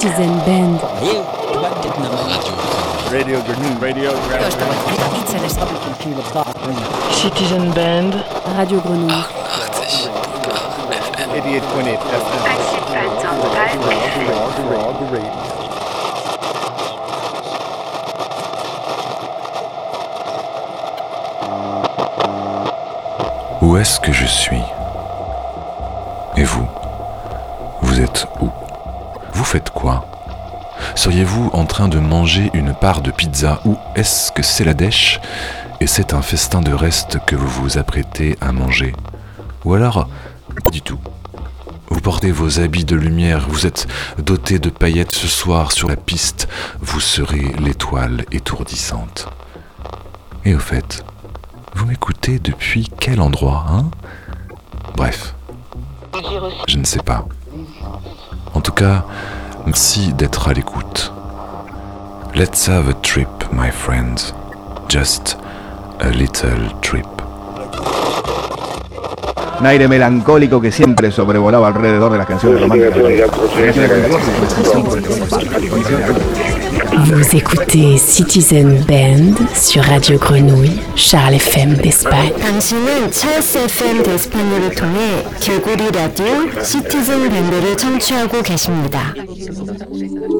Citizen Band. Radio Grenouille. Radio Citizen Band. Radio Grenouille. 88.8 FM. Où est-ce que je suis? Et vous? Vous êtes où? Faites quoi? Seriez-vous en train de manger une part de pizza ou est-ce que c'est la dèche? Et c'est un festin de reste que vous vous apprêtez à manger Ou alors, pas du tout. Vous portez vos habits de lumière, vous êtes doté de paillettes ce soir sur la piste, vous serez l'étoile étourdissante. Et au fait, vous m'écoutez depuis quel endroit, hein? Bref, je ne sais pas. En tout cas, merci d'être à l'écoute. Let's have a trip, my friends. Just a little trip. Un aire melancólico que siempre sobrevolaba alrededor de las canciones románticas. Vous écoutez Citizen Band sur Radio Grenouille, Charles FM d'Espagne. 당신은 찰스 FM 데스판을 통해 개구리 라디오 시티즌 밴드를 청취하고 계십니다. 6 lat.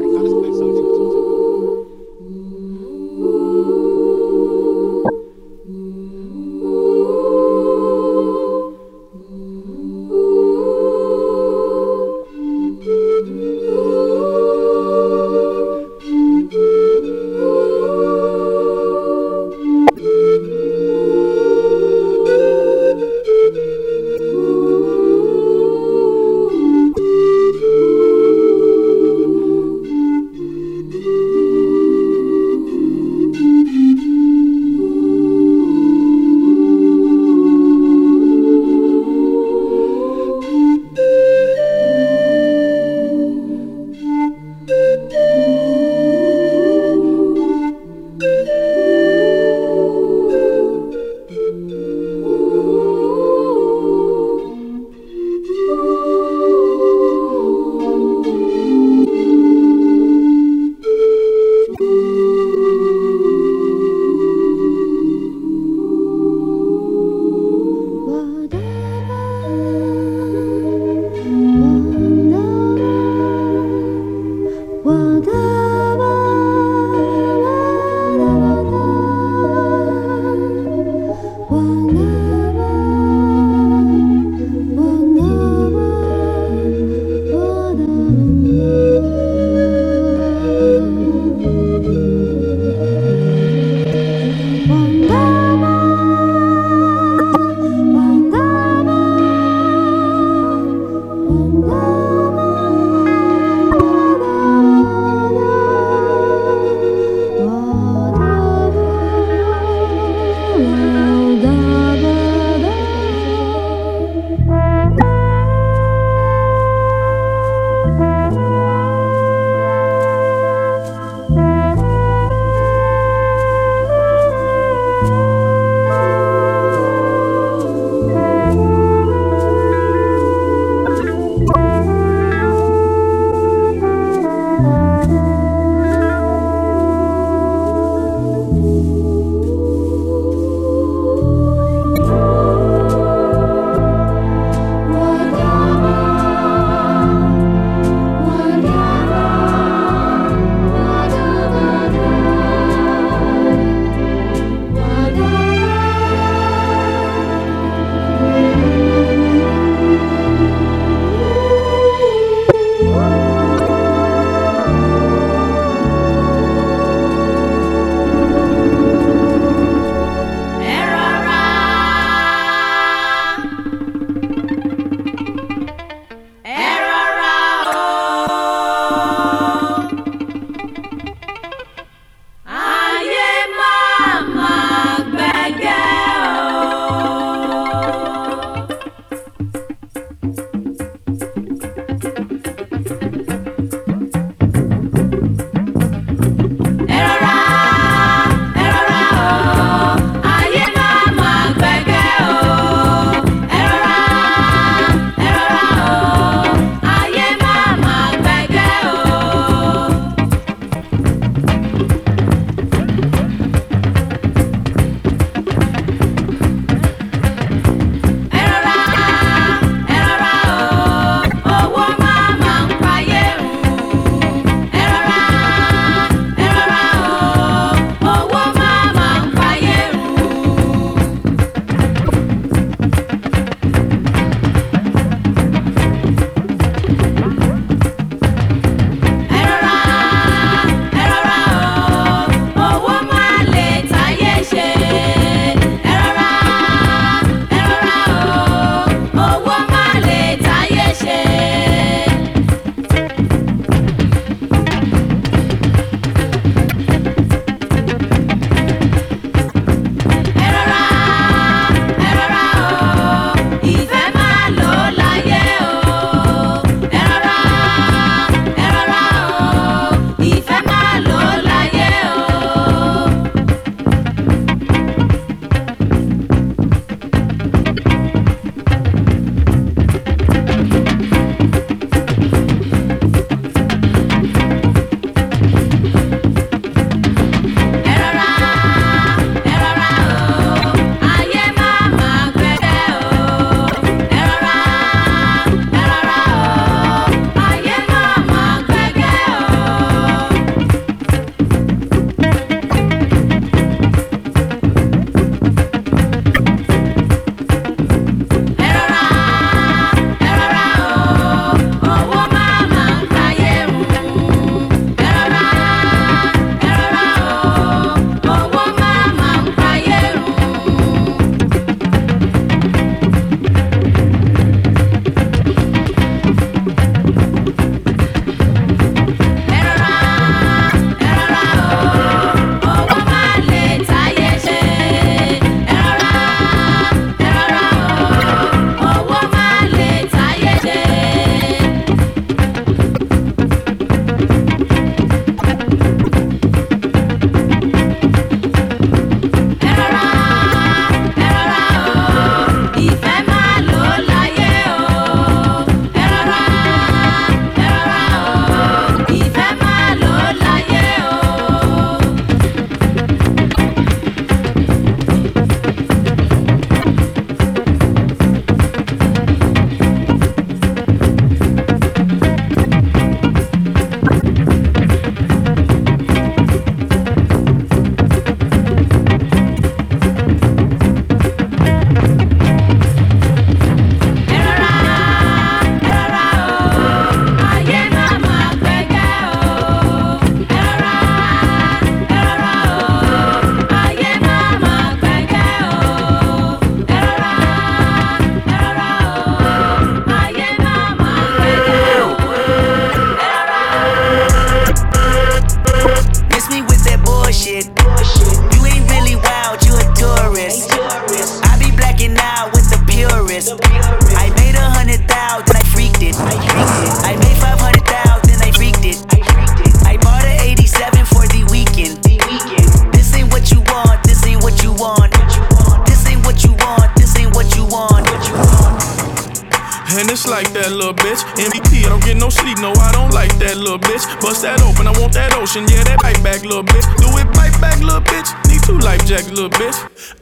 Bitch. Bust that open, I want that ocean, yeah, that bite back, little bitch. Do it bite back, little bitch. Need two life jackets, little bitch.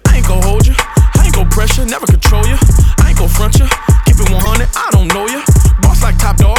I ain't gon' hold you, I ain't gon' pressure, never control you. I ain't gon' front you, keep it 100, I don't know you. Boss like top dog,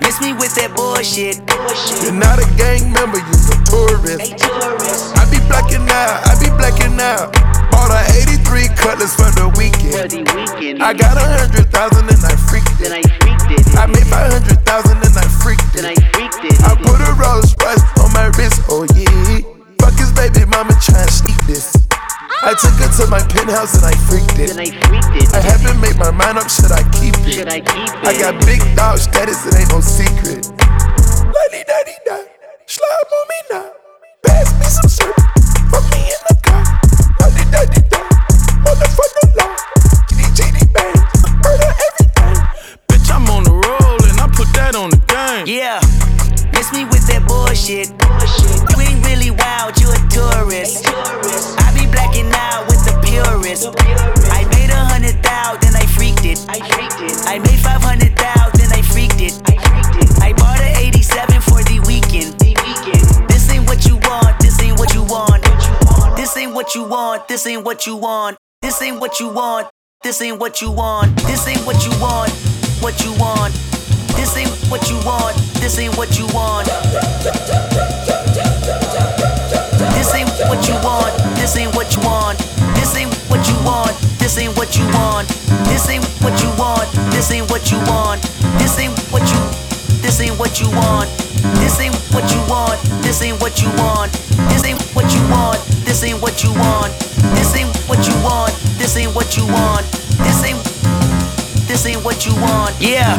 Miss me with that bullshit. You're not a gang member, you're a tourist. I be blacking out, I be blacking out. Bought a 83 cutlass for the weekend. I got a hundred thousand and I freaked it. I made five hundred thousand and I freaked it. I put a Rolls Royce on my wrist, oh yeah. Fuck his baby mama tryna sneak this. I took her to my penthouse and I freaked it. I haven't made my mind up, should I keep it? I got big dog status, it ain't no secret. Lady daddy da, slime on me now. Pass me some syrup, put me in the car. Lady daddy da, motherfucker law. Giddy giddy bang, murder everything. Bitch, I'm on the roll and I put that on the game. Yeah, miss me with that bullshit. You ain't really wild, you a tourist. Purist. I made a hundred thousand, then I freaked it. I made five hundred thousand, then I freaked it. I bought a 87 for the weekend. This ain't what you want, this ain't what you want. This ain't what you want, this ain't what you want. This ain't what you want, this ain't what you want. This ain't what you want, what you want. This ain't what you want, this ain't what you want. This ain't what you want, this ain't what you want. This ain't what you want, this ain't what you want. This ain't what you want, this ain't what you want. This ain't what you this ain't what you want. This ain't what you want, this ain't what you want. This ain't what you want, this ain't what you want. This ain't what you want, this ain't what you want. This ain't this ain't what you want. Yeah.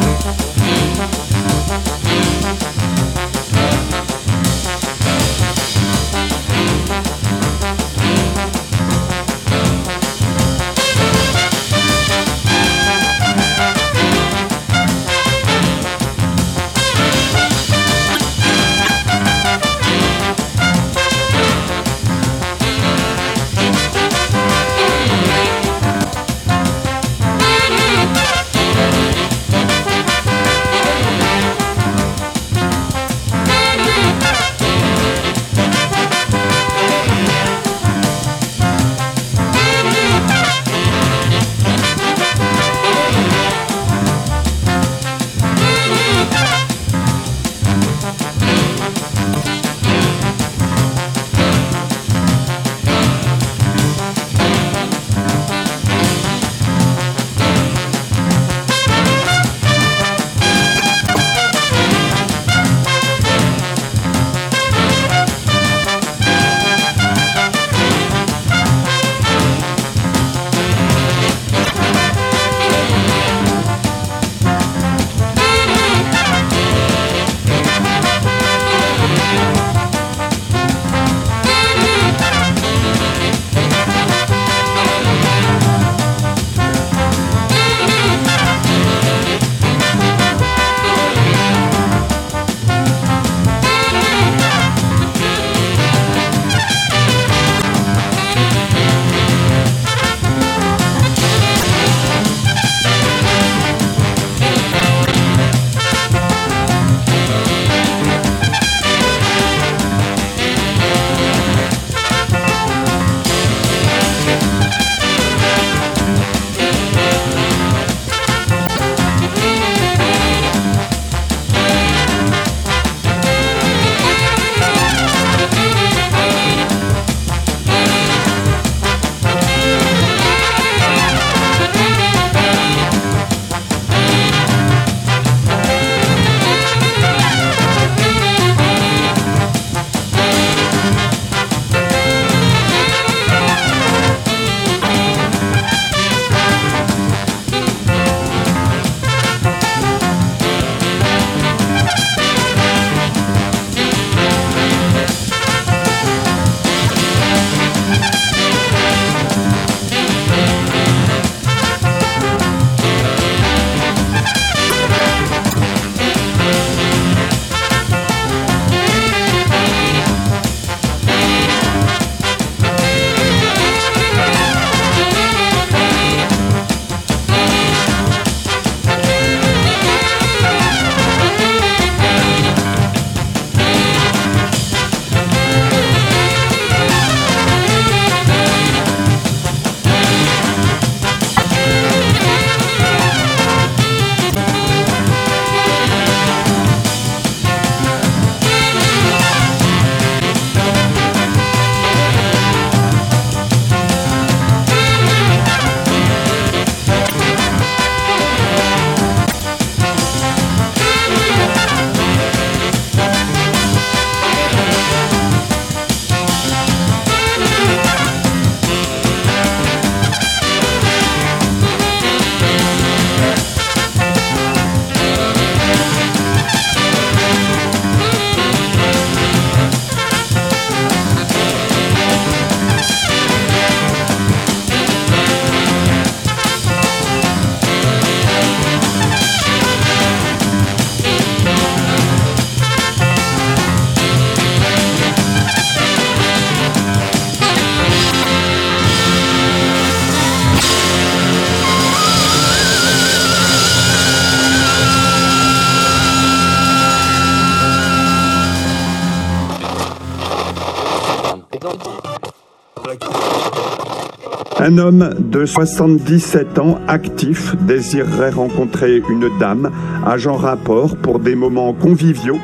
Un homme de 77 ans actif désirerait rencontrer une dame, agent rapport, pour des moments conviviaux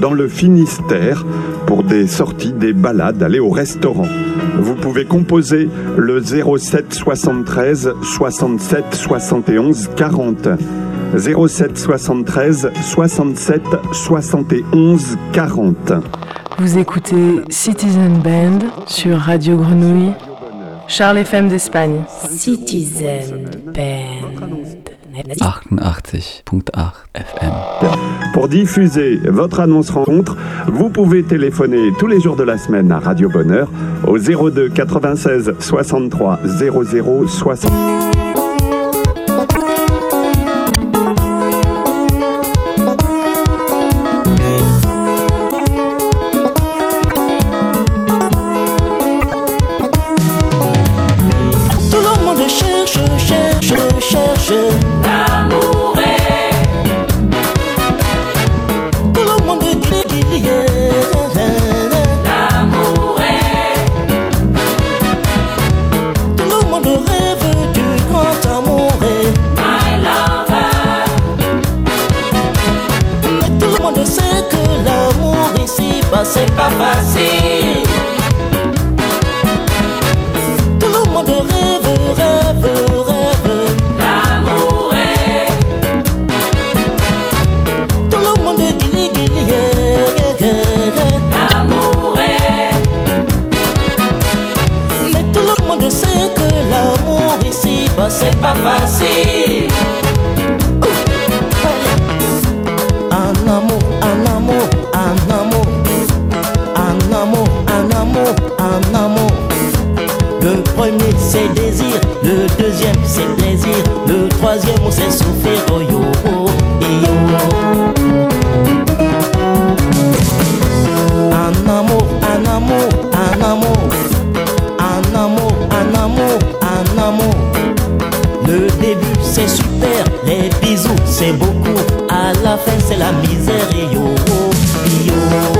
dans le Finistère, pour des sorties, des balades, aller au restaurant. Vous pouvez composer le 07 73 67 71 40. 07 73 67 71 40. Vous écoutez Citizen Band sur Radio Grenouille Charles FM d'Espagne. Citizen Band. 88.8 FM. Pour diffuser votre annonce rencontre, vous pouvez téléphoner tous les jours de la semaine à Radio Bonheur au 02 96 63 00 60. c'est la misère Yo, yo, yo.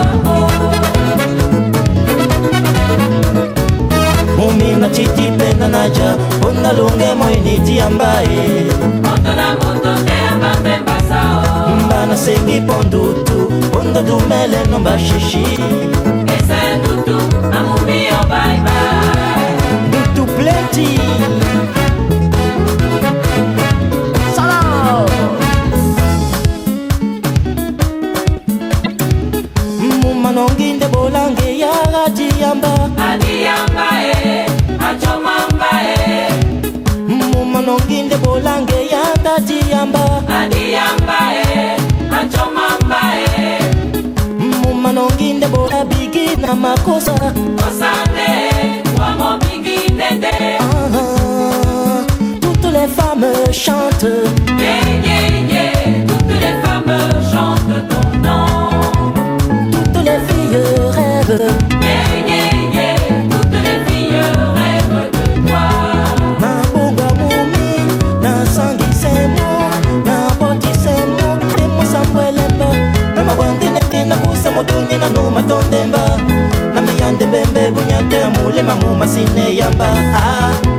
na chiti penda na ja Bona lunge moiniti ambaye Moto na moto temba temba sao Mba na sengi pondutu Onda dumele no bashishi Esa ndutu amumio bye bye. Ndutu plenti. Mumanonginde bolange yagati yamba. mumanonginde bolange yanda diyamba mumanonginde bola bigi na makosa. Toutes les femmes chantent. Yeah, yeah. manguma sine yamba ah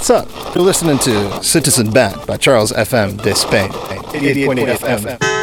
What's up? You're listening to Citizen Band by Charles FM de Spain. 88.8 FM.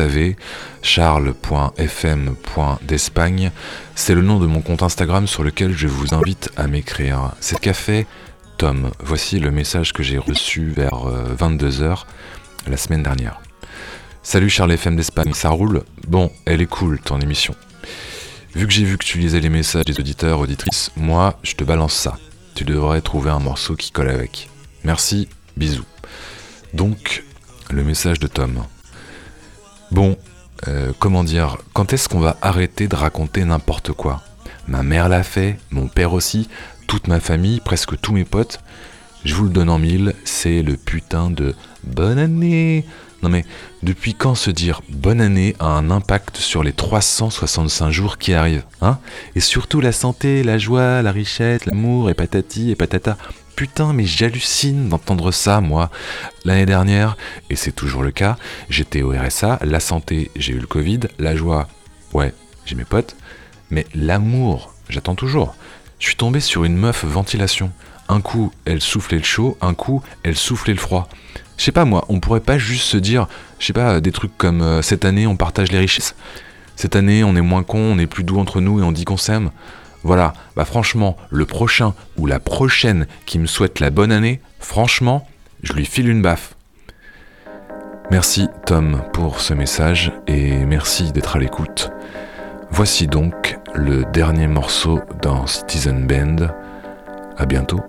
Savez, charles.fm.d'Espagne, c'est le nom de mon compte Instagram sur lequel je vous invite à m'écrire. C'est café Tom. Voici le message que j'ai reçu vers 22h la semaine dernière. Salut Charles FM d'Espagne, ça roule? Bon, elle est cool ton émission. Vu que j'ai vu que tu lisais les messages des auditeurs, auditrices, moi, je te balance ça. Tu devrais trouver un morceau qui colle avec. Merci, bisous. Donc, le message de Tom. Bon, euh, comment dire, quand est-ce qu'on va arrêter de raconter n'importe quoi? Ma mère l'a fait, mon père aussi, toute ma famille, presque tous mes potes. Je vous le donne en mille, c'est le putain de bonne année. Non mais, depuis quand se dire bonne année a un impact sur les 365 jours qui arrivent hein? Et surtout la santé, la joie, la richesse, l'amour et patati et patata. Putain, mais j'hallucine d'entendre ça, moi. L'année dernière, et c'est toujours le cas, j'étais au RSA, la santé, j'ai eu le Covid, la joie, ouais, j'ai mes potes, mais l'amour, j'attends toujours. Je suis tombé sur une meuf ventilation. Un coup, elle soufflait le chaud, un coup, elle soufflait le froid. Je sais pas moi, on pourrait pas juste se dire, je sais pas, des trucs comme euh, cette année on partage les richesses. Cette année on est moins con, on est plus doux entre nous et on dit qu'on s'aime. Voilà, bah franchement, le prochain ou la prochaine qui me souhaite la bonne année, franchement, je lui file une baffe. Merci Tom pour ce message et merci d'être à l'écoute. Voici donc le dernier morceau dans Citizen Band. À bientôt.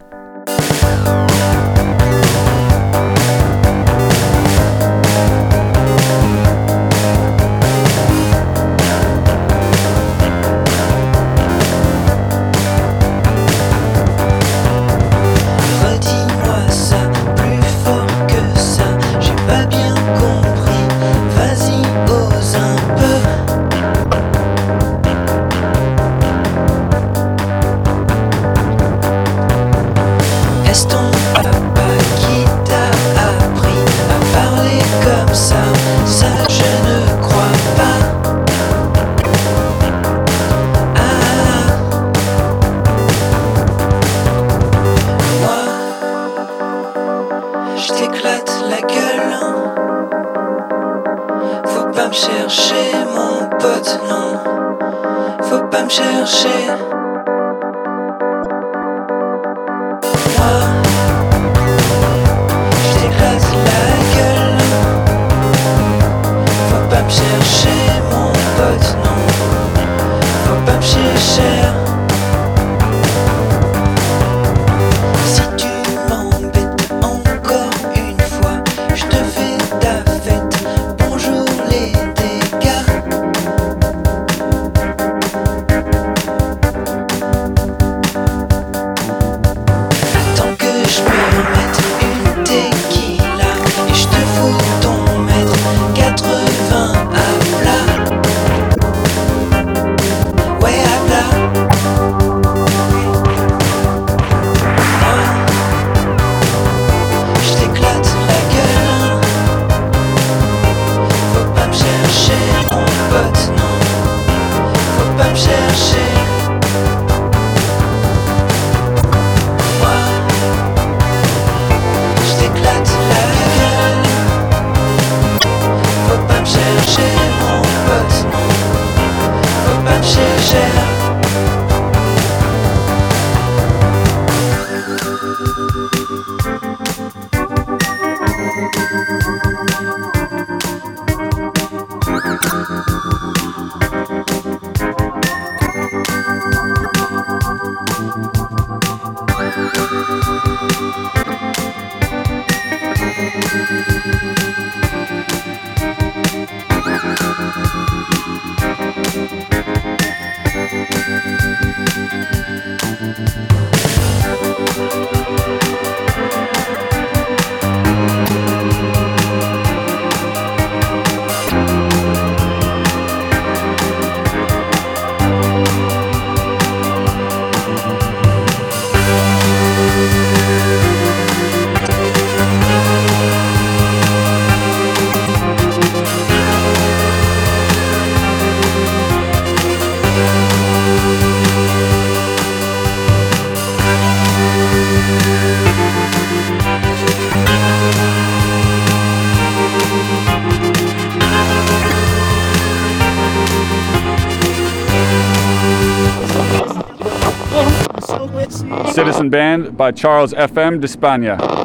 Band by Charles FM de España.